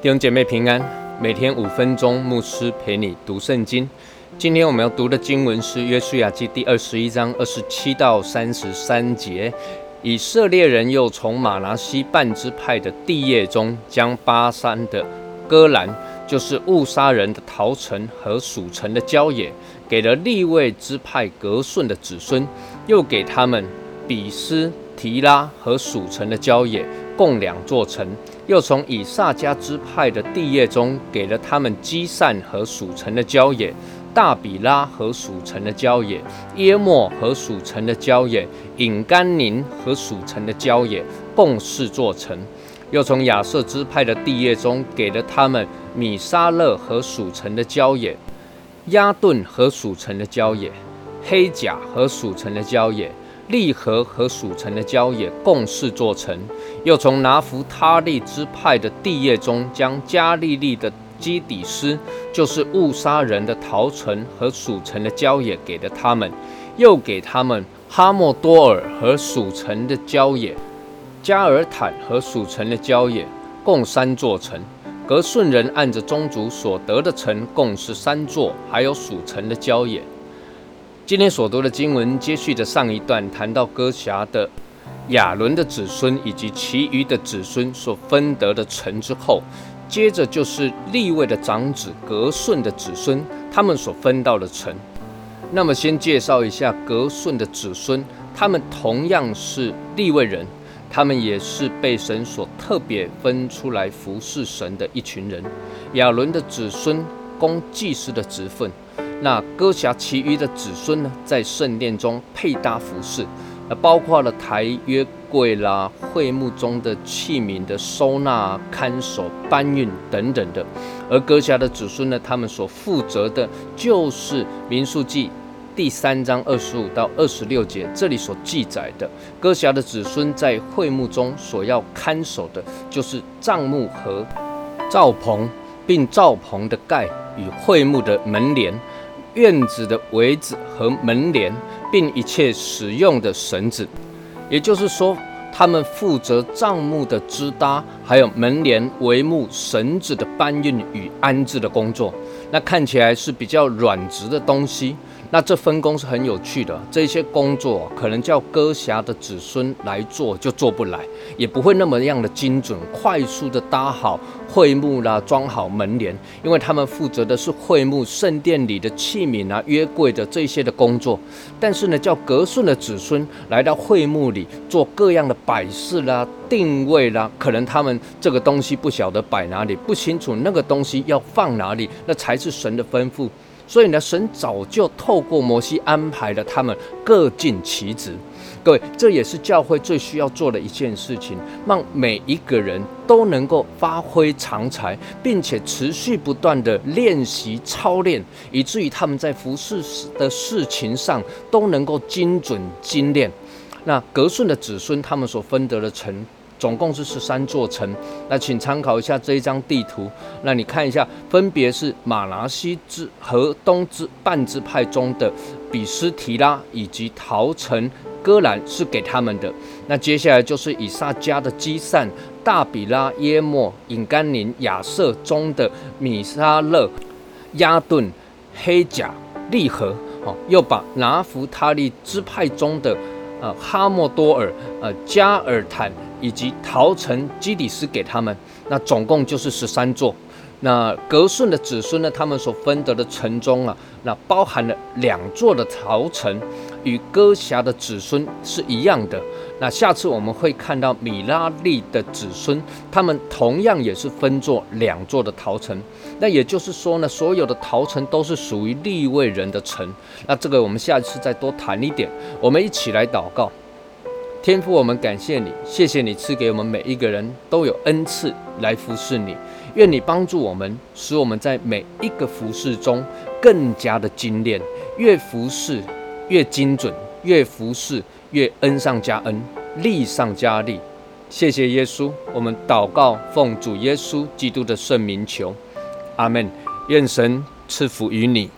弟兄姐妹平安，每天五分钟，牧师陪你读圣经。今天我们要读的经文是约书亚记第二十一章二十七到三十三节。以色列人又从马拿西半支派的地业中，将巴山的戈兰，就是误杀人的陶城和属城的郊野，给了立位支派格顺的子孙，又给他们比斯提拉和属城的郊野。共两座城，又从以撒迦支派的地业中给了他们基善和属城的郊野，大比拉和属城的郊野，耶莫和属城的郊野，引甘宁和属城的郊野，共四座城。又从亚瑟支派的地业中给了他们米沙勒和属城的郊野，亚顿和属城的郊野，黑甲和属城的郊野。利和和属城的郊野共四座城，又从拿弗他利支派的地业中将加利利的基底斯，就是误杀人的陶城和属城的郊野给了他们，又给他们哈莫多尔和属城的郊野，加尔坦和属城的郊野共三座城。格顺人按着宗族所得的城共是三座，还有属城的郊野。今天所读的经文接续着上一段，谈到哥辖的亚伦的子孙以及其余的子孙所分得的城之后，接着就是立位的长子格顺的子孙他们所分到的城。那么，先介绍一下格顺的子孙，他们同样是立位人，他们也是被神所特别分出来服侍神的一群人。亚伦的子孙供祭司的职分。那歌侠其余的子孙呢，在圣殿中配搭服饰，呃，包括了台约柜啦、会幕中的器皿的收纳、看守、搬运等等的。而歌侠的子孙呢，他们所负责的就是民数记第三章二十五到二十六节这里所记载的，歌侠的子孙在会幕中所要看守的，就是帐幕和罩棚，并罩棚的盖与会幕的门帘。院子的围子和门帘，并一切使用的绳子，也就是说，他们负责帐目的支搭，还有门帘、帷幕、绳子的搬运与安置的工作。那看起来是比较软质的东西。那这分工是很有趣的，这些工作可能叫歌侠的子孙来做就做不来，也不会那么样的精准，快速的搭好会幕啦，装好门帘，因为他们负责的是会幕圣殿里的器皿啊、约柜的这些的工作。但是呢，叫格顺的子孙来到会幕里做各样的摆饰啦、定位啦，可能他们这个东西不晓得摆哪里，不清楚那个东西要放哪里，那才是神的吩咐。所以呢，神早就透过摩西安排了他们各尽其职。各位，这也是教会最需要做的一件事情，让每一个人都能够发挥长才，并且持续不断的练习操练，以至于他们在服侍的事情上都能够精准精炼。那格顺的子孙，他们所分得的成。总共是十三座城，那请参考一下这一张地图。那你看一下，分别是马拿西之和东之半支派中的比斯提拉以及陶城戈兰是给他们的。那接下来就是以撒迦的基善、大比拉、耶莫、引甘宁、亚瑟中的米沙勒、亚顿、黑甲、利和，哦，又把拿弗他利支派中的呃哈莫多尔、呃加尔坦。以及陶城基底斯给他们，那总共就是十三座。那格顺的子孙呢，他们所分得的城中啊，那包含了两座的陶城，与哥侠的子孙是一样的。那下次我们会看到米拉利的子孙，他们同样也是分作两座的陶城。那也就是说呢，所有的陶城都是属于利未人的城。那这个我们下次再多谈一点。我们一起来祷告。天父，我们感谢你，谢谢你赐给我们每一个人都有恩赐来服侍你。愿你帮助我们，使我们在每一个服侍中更加的精炼，越服侍越精准，越服侍越恩上加恩，利上加利。谢谢耶稣，我们祷告奉主耶稣基督的圣名求，阿门。愿神赐福于你。